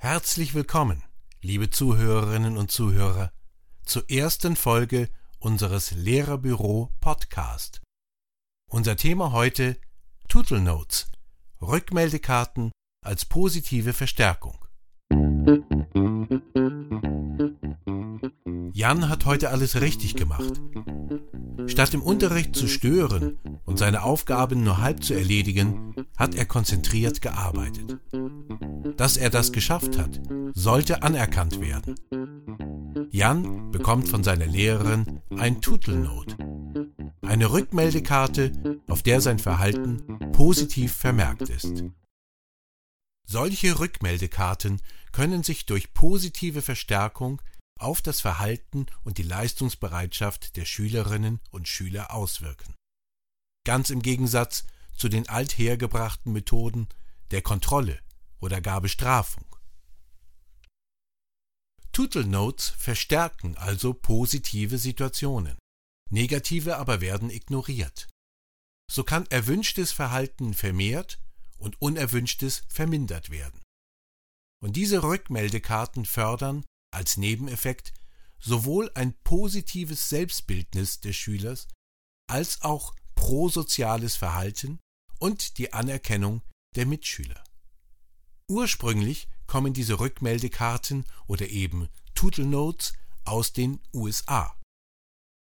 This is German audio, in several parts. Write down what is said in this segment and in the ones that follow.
Herzlich willkommen, liebe Zuhörerinnen und Zuhörer, zur ersten Folge unseres Lehrerbüro Podcast. Unser Thema heute Tutel Notes, Rückmeldekarten als positive Verstärkung. Jan hat heute alles richtig gemacht. Statt im Unterricht zu stören und seine Aufgaben nur halb zu erledigen, hat er konzentriert gearbeitet. Dass er das geschafft hat, sollte anerkannt werden. Jan bekommt von seiner Lehrerin ein Tutelnote, eine Rückmeldekarte, auf der sein Verhalten positiv vermerkt ist. Solche Rückmeldekarten können sich durch positive Verstärkung auf das Verhalten und die Leistungsbereitschaft der Schülerinnen und Schüler auswirken. Ganz im Gegensatz zu den althergebrachten Methoden der Kontrolle oder gar Bestrafung. Tutelnotes verstärken also positive Situationen, negative aber werden ignoriert. So kann erwünschtes Verhalten vermehrt und unerwünschtes vermindert werden. Und diese Rückmeldekarten fördern als Nebeneffekt sowohl ein positives Selbstbildnis des Schülers als auch prosoziales Verhalten und die Anerkennung der Mitschüler. Ursprünglich kommen diese Rückmeldekarten oder eben Tutelnotes aus den USA.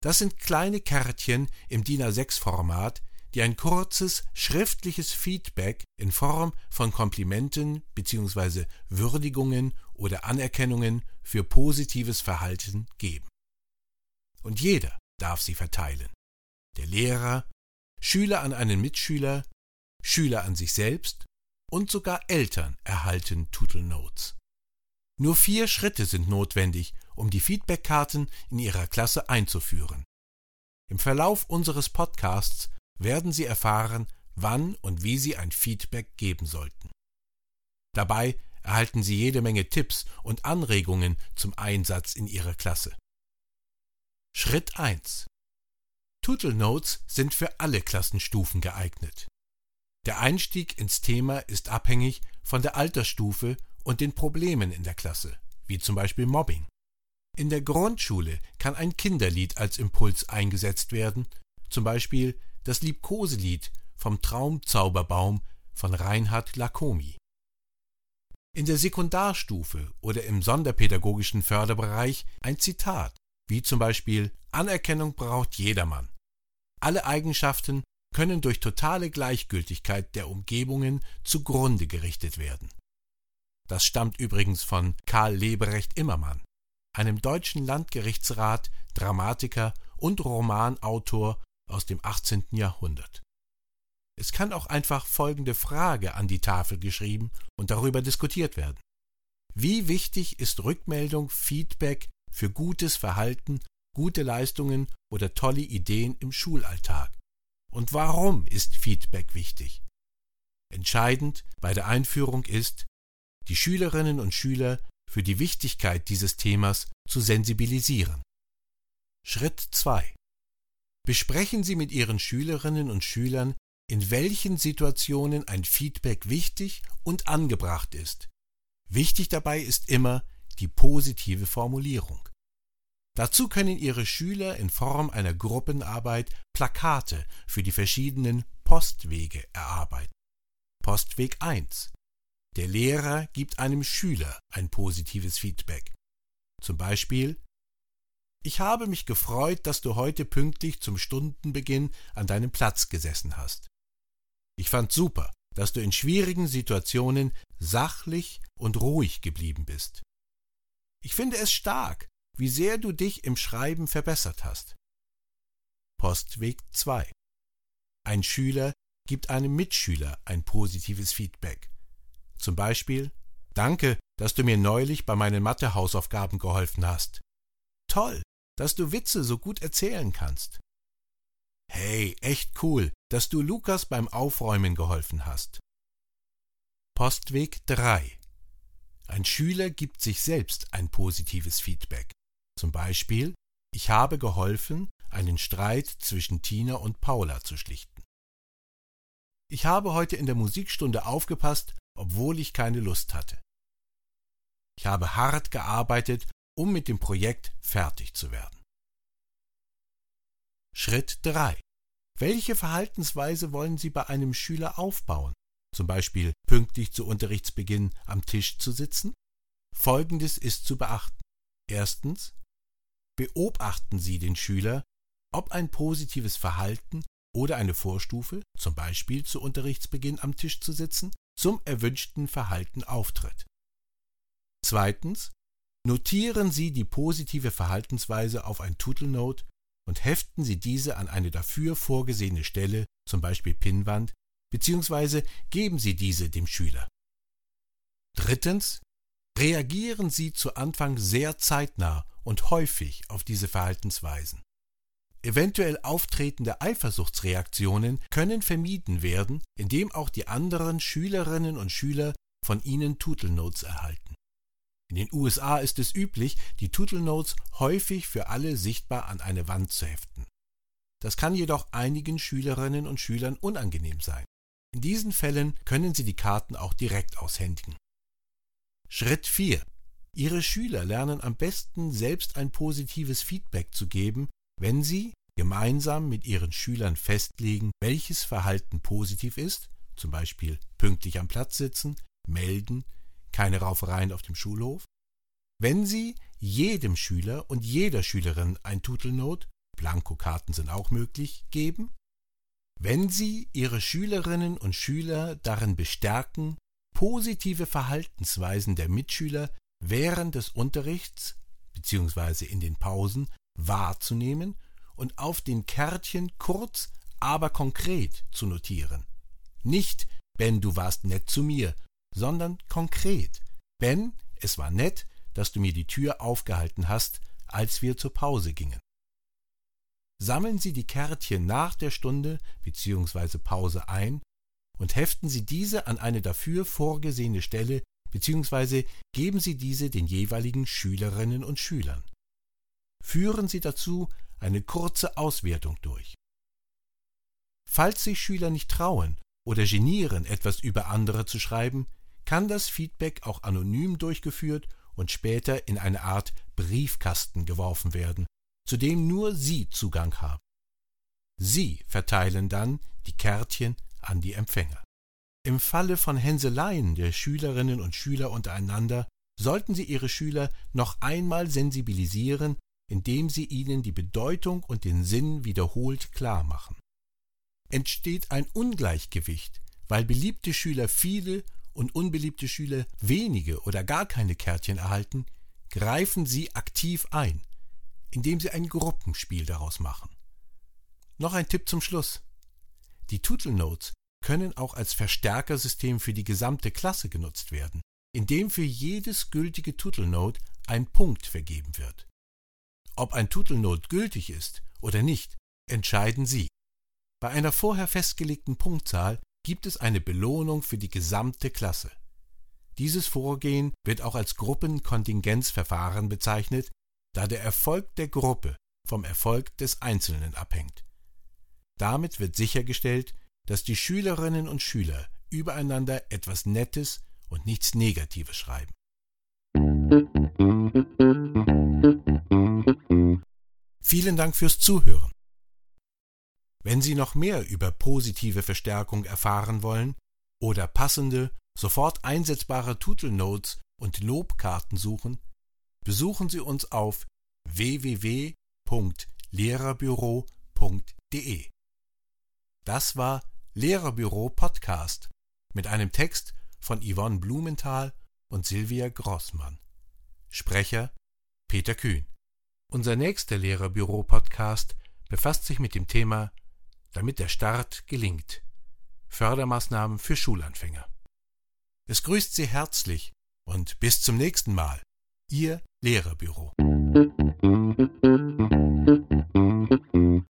Das sind kleine Kärtchen im DIN A6-Format, die ein kurzes schriftliches Feedback in Form von Komplimenten bzw. Würdigungen oder Anerkennungen für positives Verhalten geben. Und jeder darf sie verteilen. Der Lehrer, Schüler an einen Mitschüler, Schüler an sich selbst und sogar Eltern erhalten Tutelnotes. Nur vier Schritte sind notwendig, um die Feedbackkarten in Ihrer Klasse einzuführen. Im Verlauf unseres Podcasts werden Sie erfahren, wann und wie Sie ein Feedback geben sollten. Dabei erhalten Sie jede Menge Tipps und Anregungen zum Einsatz in Ihrer Klasse. Schritt 1 Tutelnotes sind für alle Klassenstufen geeignet. Der Einstieg ins Thema ist abhängig von der Altersstufe und den Problemen in der Klasse, wie zum Beispiel Mobbing. In der Grundschule kann ein Kinderlied als Impuls eingesetzt werden, zum Beispiel das Liebkoselied vom Traumzauberbaum von Reinhard Lacomi. In der Sekundarstufe oder im sonderpädagogischen Förderbereich ein Zitat, wie zum Beispiel Anerkennung braucht jedermann. Alle Eigenschaften können durch totale Gleichgültigkeit der Umgebungen zugrunde gerichtet werden. Das stammt übrigens von Karl Leberecht Immermann, einem deutschen Landgerichtsrat, Dramatiker und Romanautor aus dem 18. Jahrhundert. Es kann auch einfach folgende Frage an die Tafel geschrieben und darüber diskutiert werden. Wie wichtig ist Rückmeldung, Feedback für gutes Verhalten, gute Leistungen oder tolle Ideen im Schulalltag? Und warum ist Feedback wichtig? Entscheidend bei der Einführung ist, die Schülerinnen und Schüler für die Wichtigkeit dieses Themas zu sensibilisieren. Schritt 2. Besprechen Sie mit Ihren Schülerinnen und Schülern, in welchen Situationen ein Feedback wichtig und angebracht ist. Wichtig dabei ist immer die positive Formulierung. Dazu können Ihre Schüler in Form einer Gruppenarbeit Plakate für die verschiedenen Postwege erarbeiten. Postweg 1. Der Lehrer gibt einem Schüler ein positives Feedback. Zum Beispiel ich habe mich gefreut, dass du heute pünktlich zum Stundenbeginn an deinem Platz gesessen hast. Ich fand super, dass du in schwierigen Situationen sachlich und ruhig geblieben bist. Ich finde es stark, wie sehr du dich im Schreiben verbessert hast. Postweg 2 Ein Schüler gibt einem Mitschüler ein positives Feedback. Zum Beispiel Danke, dass du mir neulich bei meinen Mathehausaufgaben geholfen hast. Toll, dass du Witze so gut erzählen kannst. Hey, echt cool, dass du Lukas beim Aufräumen geholfen hast. Postweg 3 Ein Schüler gibt sich selbst ein positives Feedback. Zum Beispiel, ich habe geholfen, einen Streit zwischen Tina und Paula zu schlichten. Ich habe heute in der Musikstunde aufgepasst, obwohl ich keine Lust hatte. Ich habe hart gearbeitet, um mit dem Projekt fertig zu werden. Schritt 3. Welche Verhaltensweise wollen Sie bei einem Schüler aufbauen? Zum Beispiel pünktlich zu Unterrichtsbeginn am Tisch zu sitzen? Folgendes ist zu beachten. Erstens. Beobachten Sie den Schüler, ob ein positives Verhalten oder eine Vorstufe, zum Beispiel zu Unterrichtsbeginn am Tisch zu sitzen, zum erwünschten Verhalten auftritt. Zweitens. Notieren Sie die positive Verhaltensweise auf ein Tutelnote und heften Sie diese an eine dafür vorgesehene Stelle, zum Beispiel Pinnwand, beziehungsweise geben Sie diese dem Schüler. Drittens. Reagieren Sie zu Anfang sehr zeitnah und häufig auf diese Verhaltensweisen. Eventuell auftretende Eifersuchtsreaktionen können vermieden werden, indem auch die anderen Schülerinnen und Schüler von Ihnen Tutelnotes erhalten. In den USA ist es üblich, die Tutelnotes häufig für alle sichtbar an eine Wand zu heften. Das kann jedoch einigen Schülerinnen und Schülern unangenehm sein. In diesen Fällen können Sie die Karten auch direkt aushändigen. Schritt 4. Ihre Schüler lernen am besten selbst ein positives Feedback zu geben, wenn sie gemeinsam mit ihren Schülern festlegen, welches Verhalten positiv ist, zum Beispiel pünktlich am Platz sitzen, melden, keine Raufereien auf dem Schulhof. Wenn Sie jedem Schüler und jeder Schülerin ein Tutelnot, Blankokarten sind auch möglich, geben. Wenn Sie Ihre Schülerinnen und Schüler darin bestärken, positive Verhaltensweisen der Mitschüler während des Unterrichts bzw. in den Pausen wahrzunehmen und auf den Kärtchen kurz, aber konkret zu notieren. Nicht, Ben, du warst nett zu mir, sondern konkret. Ben, es war nett, dass du mir die Tür aufgehalten hast, als wir zur Pause gingen. Sammeln Sie die Kärtchen nach der Stunde bzw. Pause ein und heften Sie diese an eine dafür vorgesehene Stelle bzw. geben Sie diese den jeweiligen Schülerinnen und Schülern. Führen Sie dazu eine kurze Auswertung durch. Falls sich Schüler nicht trauen oder genieren, etwas über andere zu schreiben, kann das Feedback auch anonym durchgeführt und später in eine Art Briefkasten geworfen werden, zu dem nur Sie Zugang haben. Sie verteilen dann die Kärtchen an die Empfänger. Im Falle von Hänseleien der Schülerinnen und Schüler untereinander sollten Sie Ihre Schüler noch einmal sensibilisieren, indem Sie ihnen die Bedeutung und den Sinn wiederholt klar machen. Entsteht ein Ungleichgewicht, weil beliebte Schüler viele und unbeliebte Schüler wenige oder gar keine Kärtchen erhalten, greifen Sie aktiv ein, indem Sie ein Gruppenspiel daraus machen. Noch ein Tipp zum Schluss. Die Tutelnotes können auch als Verstärkersystem für die gesamte Klasse genutzt werden, indem für jedes gültige Tutelnote ein Punkt vergeben wird. Ob ein Tutelnote gültig ist oder nicht, entscheiden Sie. Bei einer vorher festgelegten Punktzahl gibt es eine Belohnung für die gesamte Klasse. Dieses Vorgehen wird auch als Gruppenkontingenzverfahren bezeichnet, da der Erfolg der Gruppe vom Erfolg des Einzelnen abhängt. Damit wird sichergestellt, dass die Schülerinnen und Schüler übereinander etwas Nettes und nichts Negatives schreiben. Vielen Dank fürs Zuhören. Wenn Sie noch mehr über positive Verstärkung erfahren wollen oder passende, sofort einsetzbare Tutelnotes und Lobkarten suchen, besuchen Sie uns auf www.lehrerbüro.de. Das war Lehrerbüro Podcast mit einem Text von Yvonne Blumenthal und Silvia Grossmann. Sprecher Peter Kühn. Unser nächster Lehrerbüro Podcast befasst sich mit dem Thema Damit der Start gelingt. Fördermaßnahmen für Schulanfänger. Es grüßt Sie herzlich und bis zum nächsten Mal. Ihr Lehrerbüro.